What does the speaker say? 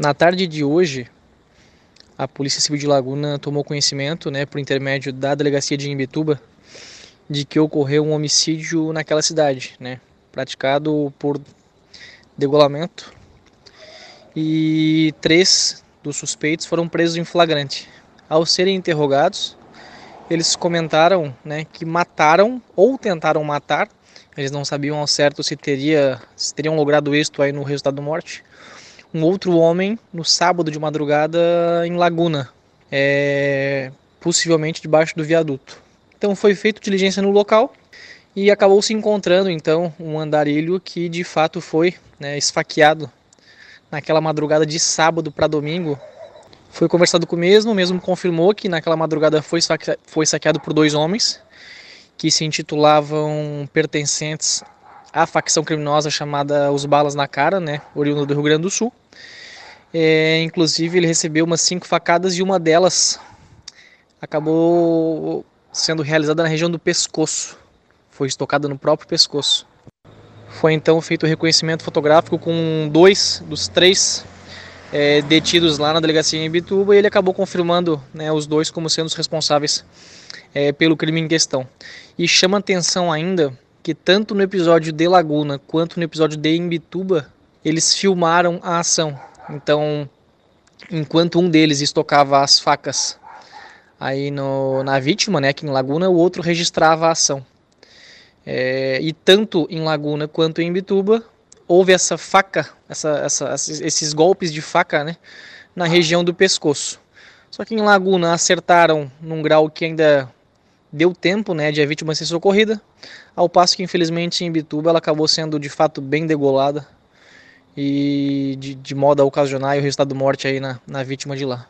Na tarde de hoje, a Polícia Civil de Laguna tomou conhecimento, né, por intermédio da delegacia de Imbituba, de que ocorreu um homicídio naquela cidade, né, praticado por degolamento. E três dos suspeitos foram presos em flagrante. Ao serem interrogados, eles comentaram, né, que mataram ou tentaram matar. Eles não sabiam ao certo se teria se teriam logrado êxito aí no resultado morte um outro homem no sábado de madrugada em Laguna, é, possivelmente debaixo do viaduto. Então foi feita diligência no local e acabou se encontrando então um andarilho que de fato foi né, esfaqueado naquela madrugada de sábado para domingo. Foi conversado com o mesmo, o mesmo confirmou que naquela madrugada foi, foi saqueado por dois homens que se intitulavam pertencentes à facção criminosa chamada Os Balas na Cara, né, oriundo do Rio Grande do Sul. É, inclusive ele recebeu umas cinco facadas e uma delas acabou sendo realizada na região do pescoço. Foi estocada no próprio pescoço. Foi então feito o reconhecimento fotográfico com dois dos três é, detidos lá na delegacia em Bituba e ele acabou confirmando né, os dois como sendo os responsáveis é, pelo crime em questão. E chama atenção ainda que tanto no episódio de Laguna quanto no episódio de Imbituba eles filmaram a ação. Então, enquanto um deles estocava as facas aí no, na vítima, né, aqui em Laguna, o outro registrava a ação. É, e tanto em Laguna quanto em Bituba houve essa faca, essa, essa, esses golpes de faca, né, na região do pescoço. Só que em Laguna acertaram num grau que ainda deu tempo, né, de a vítima ser socorrida, ao passo que infelizmente em Bituba ela acabou sendo de fato bem degolada e de, de modo a ocasionar o resultado de morte aí na, na vítima de lá.